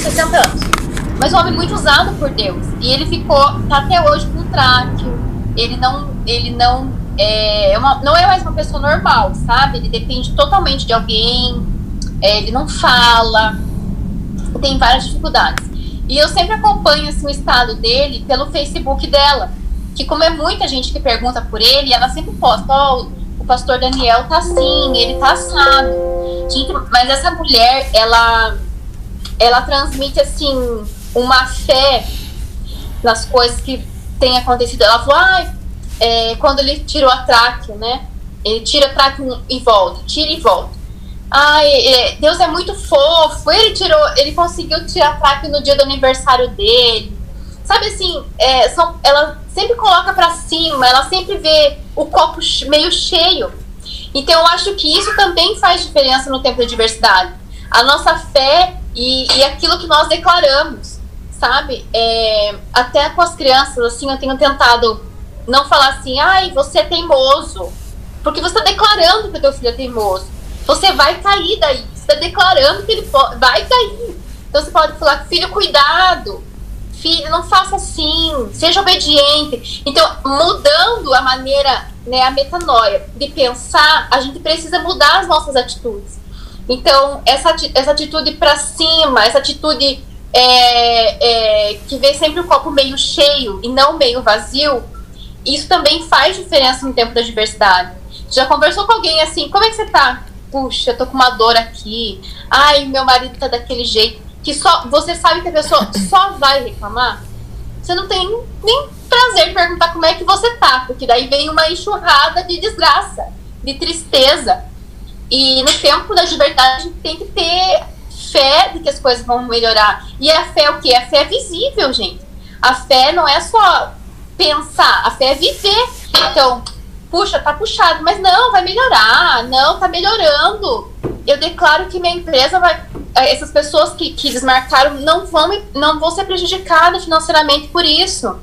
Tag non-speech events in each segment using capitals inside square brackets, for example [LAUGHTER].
60 anos. Mas um homem muito usado por Deus. E ele ficou, tá até hoje com tráqueo. Ele não, ele não é uma, não é mais uma pessoa normal, sabe? Ele depende totalmente de alguém, é, ele não fala, tem várias dificuldades. E eu sempre acompanho assim, o estado dele pelo Facebook dela, que como é muita gente que pergunta por ele, ela sempre posta, ó, oh, o pastor Daniel tá assim, ele tá assado. Gente, mas essa mulher, ela, ela transmite assim uma fé nas coisas que tem acontecido. Ela falou, ah, é, quando ele tirou a tráqueo, né? Ele tira a tráqueo e volta, tira e volta. Ai, é, Deus é muito fofo. Ele tirou, ele conseguiu tirar a tráqueo no dia do aniversário dele. Sabe assim, é, são, ela sempre coloca para cima, ela sempre vê o copo meio cheio. Então eu acho que isso também faz diferença no tempo da diversidade. A nossa fé e, e aquilo que nós declaramos, sabe? É, até com as crianças, assim, eu tenho tentado não falar assim, ai, você é teimoso. Porque você está declarando que o teu filho é teimoso. Você vai cair daí. Você está declarando que ele vai cair. Então você pode falar, filho, cuidado. Filho, não faça assim. Seja obediente. Então, mudando a maneira, né, a metanoia de pensar, a gente precisa mudar as nossas atitudes. Então, essa, essa atitude para cima, essa atitude é, é, que vê sempre o copo meio cheio e não meio vazio, isso também faz diferença no tempo da diversidade. Já conversou com alguém assim, como é que você tá? Puxa, eu tô com uma dor aqui. Ai, meu marido tá daquele jeito. Que só você sabe que a pessoa [COUGHS] só vai reclamar. Você não tem nem prazer de perguntar como é que você tá, porque daí vem uma enxurrada de desgraça, de tristeza. E no tempo da liberdade tem que ter fé de que as coisas vão melhorar. E a fé é o que? A fé é visível, gente. A fé não é só pensar, a fé é viver. Então, puxa, tá puxado, mas não, vai melhorar, não, tá melhorando. Eu declaro que minha empresa vai. Eh, essas pessoas que, que desmarcaram não vão, não vão ser prejudicadas financeiramente por isso.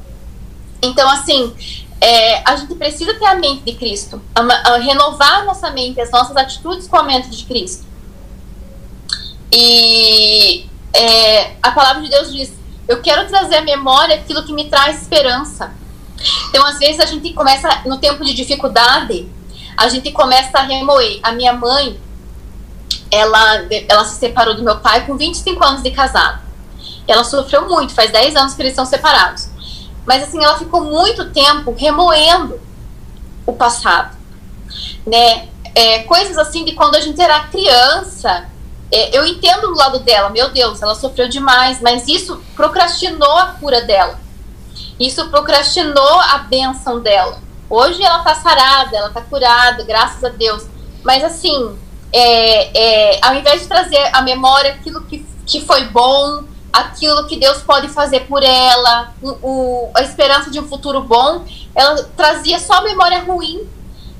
Então, assim, é, a gente precisa ter a mente de Cristo, a, a renovar a nossa mente, as nossas atitudes com a mente de Cristo. E é, a palavra de Deus diz: Eu quero trazer à memória aquilo que me traz esperança. Então, às vezes, a gente começa, no tempo de dificuldade, a gente começa a remoer. A minha mãe, ela, ela se separou do meu pai com 25 anos de casado. Ela sofreu muito, faz 10 anos que eles são separados. Mas, assim, ela ficou muito tempo remoendo o passado. Né? É, coisas assim de quando a gente era criança. É, eu entendo do lado dela, meu Deus, ela sofreu demais, mas isso procrastinou a cura dela. Isso procrastinou a bênção dela. Hoje ela tá sarada, ela tá curada, graças a Deus. Mas assim, é, é, ao invés de trazer à memória aquilo que, que foi bom, aquilo que Deus pode fazer por ela, o, o, a esperança de um futuro bom, ela trazia só memória ruim.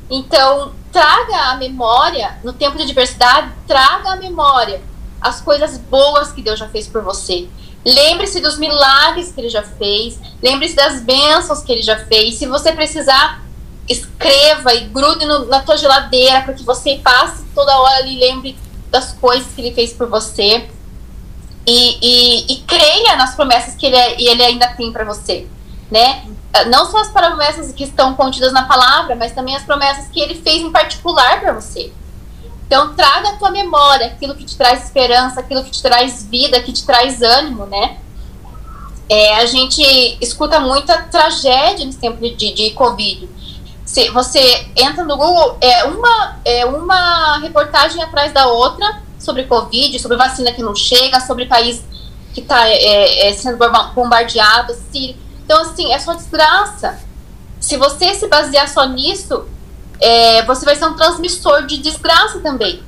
Então, traga a memória, no tempo de diversidade, traga a memória as coisas boas que Deus já fez por você. Lembre-se dos milagres que ele já fez. Lembre-se das bênçãos que ele já fez. Se você precisar, escreva e grude no, na tua geladeira para que você passe toda hora ali lembre das coisas que ele fez por você. E, e, e creia nas promessas que ele, é, ele ainda tem para você, né? Não só as promessas que estão contidas na palavra, mas também as promessas que ele fez em particular para você. Então, traga a tua memória aquilo que te traz esperança, aquilo que te traz vida, que te traz ânimo, né? É, a gente escuta muita tragédia nesse tempo de, de Covid. Se você entra no Google, é uma, é uma reportagem atrás da outra sobre Covid, sobre vacina que não chega, sobre país que está é, é, sendo bombardeado. Síria. Então, assim, é só desgraça. Se você se basear só nisso, é, você vai ser um transmissor de desgraça também.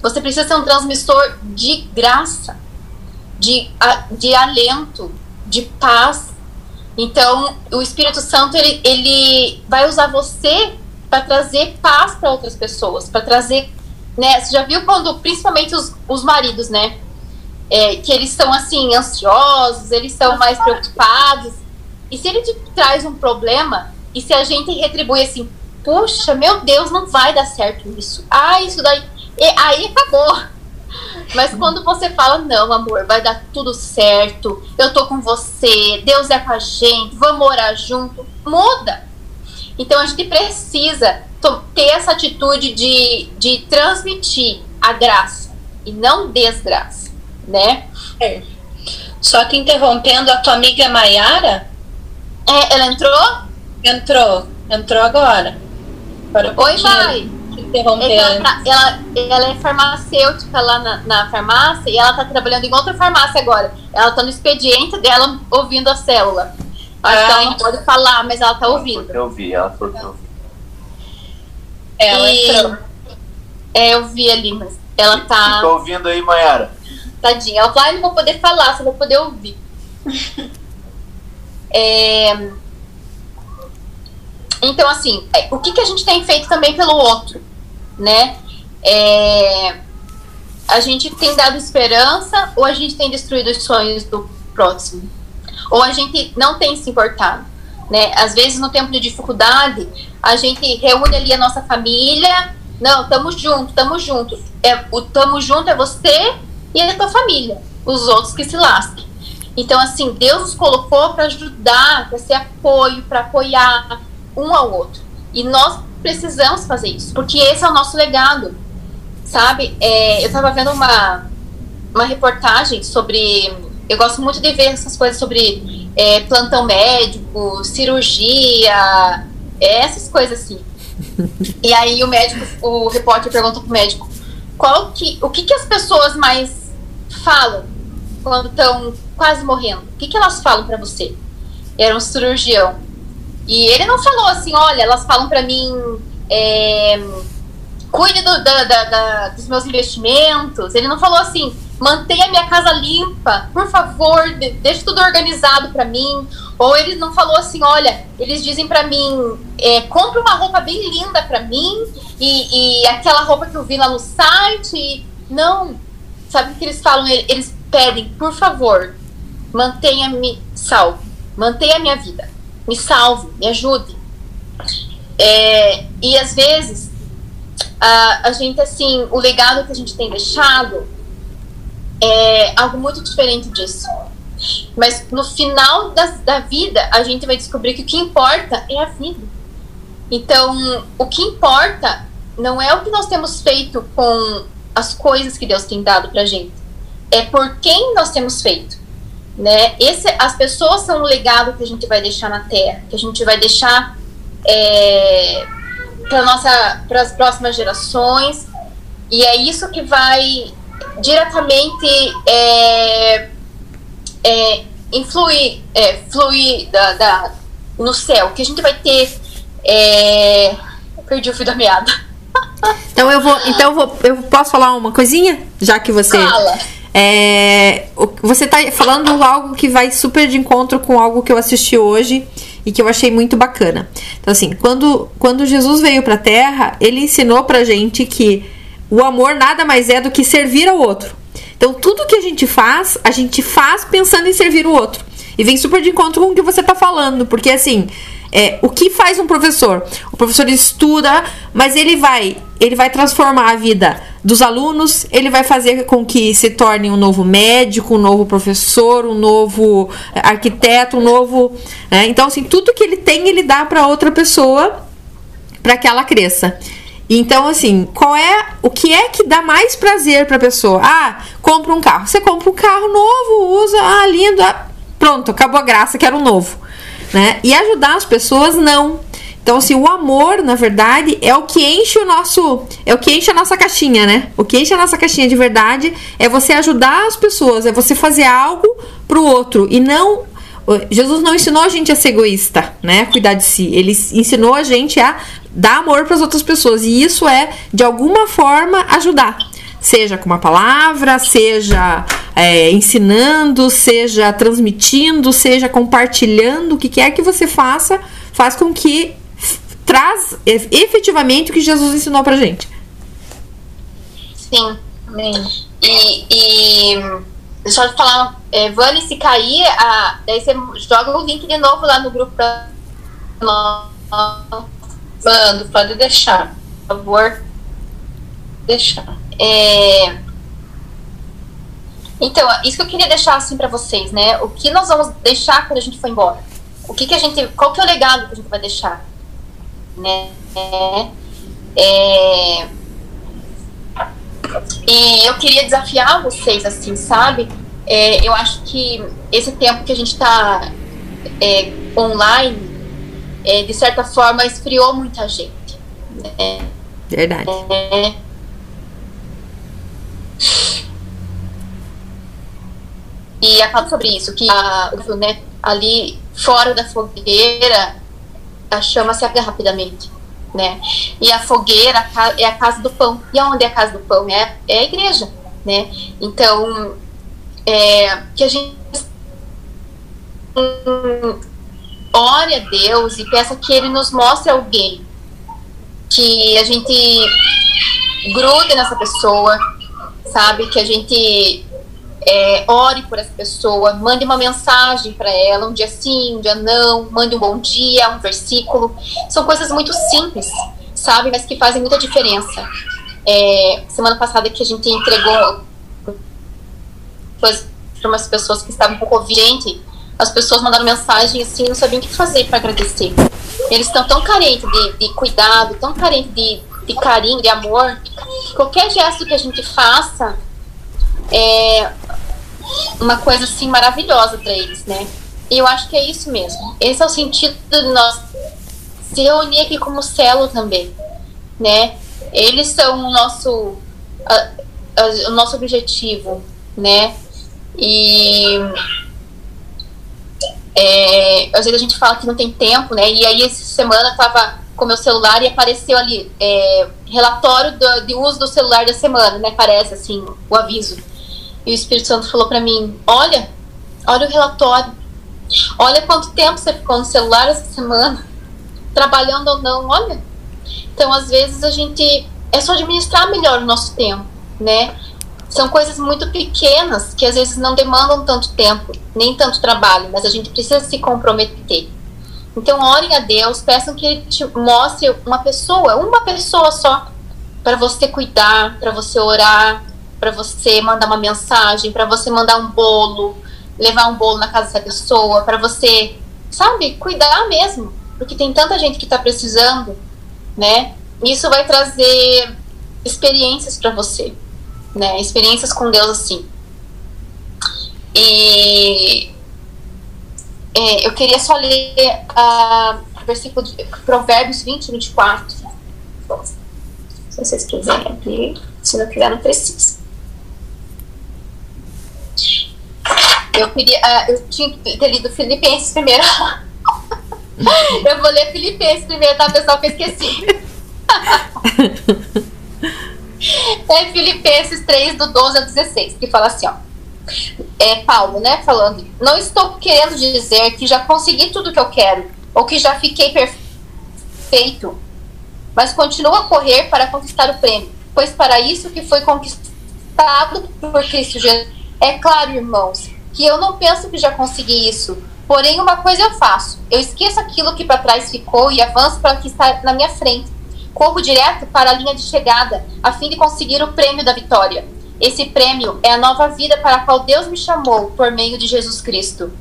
Você precisa ser um transmissor de graça, de, de alento, de paz. Então, o Espírito Santo ele, ele vai usar você para trazer paz para outras pessoas, para trazer, né? Você já viu quando, principalmente os, os maridos, né? É, que eles estão assim ansiosos, eles estão mais preocupados. E se ele te traz um problema e se a gente retribui assim, puxa, meu Deus, não vai dar certo isso. Ah, isso daí. E aí acabou. [LAUGHS] Mas quando você fala, não, amor, vai dar tudo certo, eu tô com você, Deus é com a gente, vamos morar junto, muda. Então a gente precisa ter essa atitude de, de transmitir a graça e não desgraça, né? É. Só que interrompendo a tua amiga Maiara. É, ela entrou? Entrou, entrou agora. Oi, Mai interromper ela, tá, ela, ela, é farmacêutica lá na, na, farmácia e ela tá trabalhando em outra farmácia agora. Ela tá no expediente dela ouvindo a célula. Acho ah, que ela não pode falar, mas ela tá ouvindo. Eu vi, ela falou que eu vi. Ela e, entrou. É, eu vi ali, mas ela tá. Ouvindo aí, Mayara. Tadinha. Ela falou, ah, não vou poder falar, só vou poder ouvir. [LAUGHS] é, então, assim, é, o que, que a gente tem feito também pelo outro? né? É, a gente tem dado esperança ou a gente tem destruído os sonhos do próximo? Ou a gente não tem se importado, né? Às vezes no tempo de dificuldade, a gente reúne ali a nossa família, não, estamos juntos, estamos juntos. É, o estamos junto é você e a tua família, os outros que se lasquem. Então, assim, Deus nos colocou para ajudar, para ser apoio, para apoiar um ao outro. E nós precisamos fazer isso, porque esse é o nosso legado, sabe? É, eu estava vendo uma, uma reportagem sobre. Eu gosto muito de ver essas coisas sobre é, plantão médico, cirurgia, é, essas coisas assim. E aí o médico, o repórter pergunta pro médico qual que, o que, que as pessoas mais falam quando estão quase morrendo? O que, que elas falam para você? Era um cirurgião. E ele não falou assim, olha, elas falam para mim, é, cuide do, da, da, da, dos meus investimentos. Ele não falou assim, mantenha minha casa limpa, por favor, de, deixe tudo organizado para mim. Ou ele não falou assim, olha, eles dizem para mim, é, compre uma roupa bem linda para mim e, e, aquela roupa que eu vi lá no site. Não, sabe o que eles falam? Eles pedem, por favor, mantenha-me salvo, mantenha a minha vida me salve, me ajude. É, e às vezes a, a gente assim, o legado que a gente tem deixado é algo muito diferente disso. Mas no final da, da vida a gente vai descobrir que o que importa é a vida. Então, o que importa não é o que nós temos feito com as coisas que Deus tem dado pra gente. É por quem nós temos feito né? Esse, as pessoas são um legado que a gente vai deixar na Terra, que a gente vai deixar é, para as próximas gerações, e é isso que vai diretamente é, é, influir, é, fluir da, da, no céu, que a gente vai ter. É, perdi o fio da meada. Então eu vou, então eu vou, eu posso falar uma coisinha, já que você. Fala. É, você está falando algo que vai super de encontro com algo que eu assisti hoje e que eu achei muito bacana. Então, assim, quando, quando Jesus veio para a Terra, ele ensinou pra gente que o amor nada mais é do que servir ao outro. Então, tudo que a gente faz, a gente faz pensando em servir o outro. E vem super de encontro com o que você está falando, porque assim, é, o que faz um professor? O professor estuda, mas ele vai, ele vai transformar a vida dos alunos, ele vai fazer com que se torne um novo médico, um novo professor, um novo arquiteto, um novo. Né? Então, assim, tudo que ele tem, ele dá para outra pessoa para que ela cresça. Então, assim, qual é o que é que dá mais prazer para a pessoa? Ah, compra um carro. Você compra um carro novo, usa, ah, lindo, ah, pronto, acabou a graça, quero um novo né? E ajudar as pessoas não. Então, assim, o amor, na verdade, é o que enche o nosso. É o que enche a nossa caixinha, né? O que enche a nossa caixinha de verdade é você ajudar as pessoas, é você fazer algo pro outro. E não. Jesus não ensinou a gente a ser egoísta, né? Cuidar de si. Ele ensinou a gente a dar amor para as outras pessoas. E isso é, de alguma forma, ajudar seja com uma palavra, seja é, ensinando, seja transmitindo, seja compartilhando, o que quer que você faça, faz com que traz efetivamente o que Jesus ensinou pra gente. Sim, amém. E, e deixa eu falar, é, Vani, se cair, a, daí você joga o link de novo lá no grupo pra Mando, pode deixar. Por favor. Deixar. É, Então, isso que eu queria deixar assim para vocês, né? O que nós vamos deixar quando a gente for embora? O que que a gente, qual que é o legado que a gente vai deixar, né? É, e eu queria desafiar vocês, assim, sabe? É, eu acho que esse tempo que a gente está é, online, é, de certa forma, esfriou muita gente. Né? Verdade. É. E a falar sobre isso, que a, né, ali fora da fogueira, a chama se apaga rapidamente. Né? E a fogueira é a casa do pão. E onde é a casa do pão? É, é a igreja. Né? Então, é, que a gente ore a Deus e peça que Ele nos mostre alguém que a gente grude nessa pessoa, sabe? Que a gente é, ore por essa pessoa, mande uma mensagem para ela, um dia sim, um dia não, mande um bom dia, um versículo. São coisas muito simples, sabe? Mas que fazem muita diferença. É, semana passada que a gente entregou para umas pessoas que estavam com Covid, gente, as pessoas mandaram mensagem assim, não sabiam o que fazer para agradecer. Eles estão tão carentes de, de cuidado, tão carentes de, de carinho, de amor, que qualquer gesto que a gente faça é uma coisa assim maravilhosa para eles, né? E eu acho que é isso mesmo. Esse é o sentido de nós se reunir aqui como célula também, né? Eles são o nosso a, a, o nosso objetivo, né? E é, às vezes a gente fala que não tem tempo, né? E aí essa semana eu tava com meu celular e apareceu ali é, relatório do, de uso do celular da semana, né? Parece assim o aviso. E o Espírito Santo falou para mim: Olha, olha o relatório. Olha quanto tempo você ficou no celular essa semana, trabalhando ou não. Olha. Então, às vezes, a gente. É só administrar melhor o nosso tempo, né? São coisas muito pequenas que às vezes não demandam tanto tempo, nem tanto trabalho, mas a gente precisa se comprometer. Então, orem a Deus, peçam que Ele te mostre uma pessoa, uma pessoa só, para você cuidar, para você orar, para você mandar uma mensagem, para você mandar um bolo, levar um bolo na casa dessa pessoa, para você, sabe, cuidar mesmo, porque tem tanta gente que está precisando, né? Isso vai trazer experiências para você, né? Experiências com Deus assim. E é, eu queria só ler o versículo de Provérbios 20, 24. Se vocês quiserem abrir, se não quiser, não precisa. Eu queria. Uh, eu tinha que ter lido Filipenses primeiro. [LAUGHS] eu vou ler Filipenses primeiro, tá, pessoal? Que eu esqueci. é Filipenses 3, do 12 ao 16, que fala assim, ó. É Paulo, né? Falando. Não estou querendo dizer que já consegui tudo que eu quero, ou que já fiquei perfeito, mas continuo a correr para conquistar o prêmio, pois para isso que foi conquistado por Cristo Jesus. É claro, irmãos, que eu não penso que já consegui isso. Porém, uma coisa eu faço: eu esqueço aquilo que para trás ficou e avanço para o que está na minha frente. Corro direto para a linha de chegada, a fim de conseguir o prêmio da vitória. Esse prêmio é a nova vida para a qual Deus me chamou por meio de Jesus Cristo.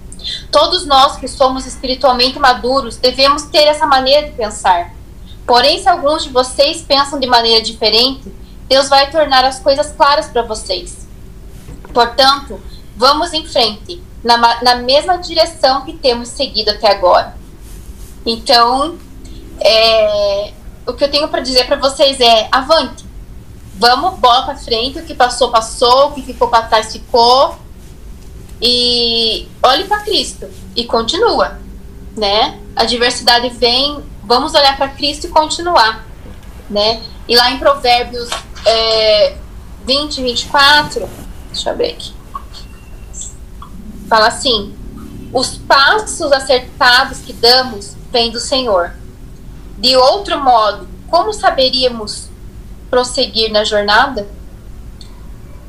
Todos nós que somos espiritualmente maduros devemos ter essa maneira de pensar. Porém, se alguns de vocês pensam de maneira diferente, Deus vai tornar as coisas claras para vocês. Portanto, Vamos em frente, na, na mesma direção que temos seguido até agora. Então, é, o que eu tenho para dizer para vocês é: avante, vamos, bola para frente, o que passou, passou, o que ficou para trás, ficou. E olhe para Cristo e continua, né? A diversidade vem, vamos olhar para Cristo e continuar, né? E lá em Provérbios é, 20, 24, deixa eu ver aqui fala assim: os passos acertados que damos vêm do Senhor. De outro modo, como saberíamos prosseguir na jornada?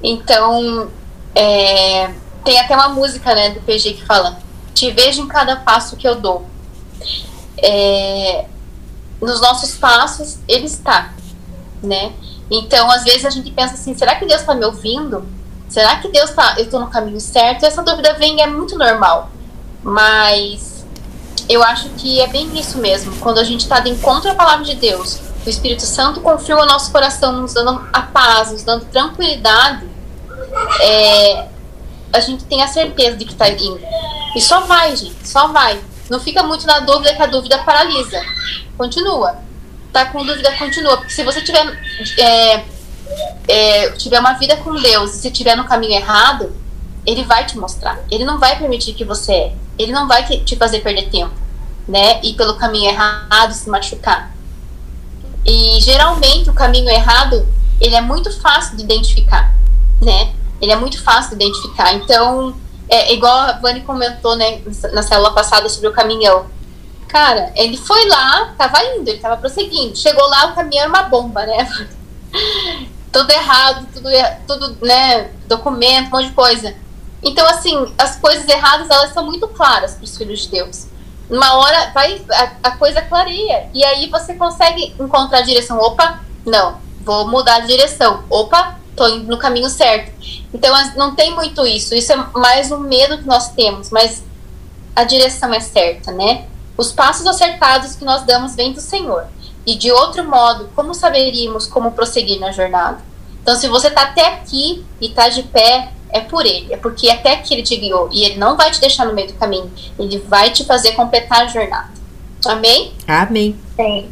Então, é, tem até uma música né, do PG que fala: Te vejo em cada passo que eu dou. É, nos nossos passos, Ele está, né? Então, às vezes a gente pensa assim: será que Deus está me ouvindo? Será que Deus tá, eu tô no caminho certo? Essa dúvida vem é muito normal. Mas eu acho que é bem isso mesmo. Quando a gente está de encontro à palavra de Deus, o Espírito Santo confirma o nosso coração, nos dando a paz, nos dando tranquilidade. É, a gente tem a certeza de que está indo. E só vai, gente, só vai. Não fica muito na dúvida que a dúvida paralisa. Continua. Tá com dúvida, continua. Porque se você tiver, é, é, tiver uma vida com Deus e se estiver no caminho errado, Ele vai te mostrar. Ele não vai permitir que você. Ele não vai te fazer perder tempo, né? Ir pelo caminho errado, se machucar. E geralmente o caminho errado, ele é muito fácil de identificar, né? Ele é muito fácil de identificar. Então, é igual a Vani comentou, né, na célula passada sobre o caminhão. Cara, ele foi lá, tava indo, ele tava prosseguindo. Chegou lá, o caminhão era uma bomba, né? [LAUGHS] tudo errado, tudo, tudo, né, documento, um monte de coisa. Então, assim, as coisas erradas, elas são muito claras para os filhos de Deus. Uma hora vai, a, a, coisa clareia. E aí você consegue encontrar a direção. Opa, não, vou mudar de direção. Opa, tô indo no caminho certo. Então não tem muito isso. Isso é mais um medo que nós temos, mas a direção é certa, né? Os passos acertados que nós damos vêm do Senhor. E de outro modo, como saberíamos como prosseguir na jornada? Então, se você está até aqui e está de pé, é por ele, é porque até aqui ele te guiou e ele não vai te deixar no meio do caminho, ele vai te fazer completar a jornada. Amém? Amém. Sim.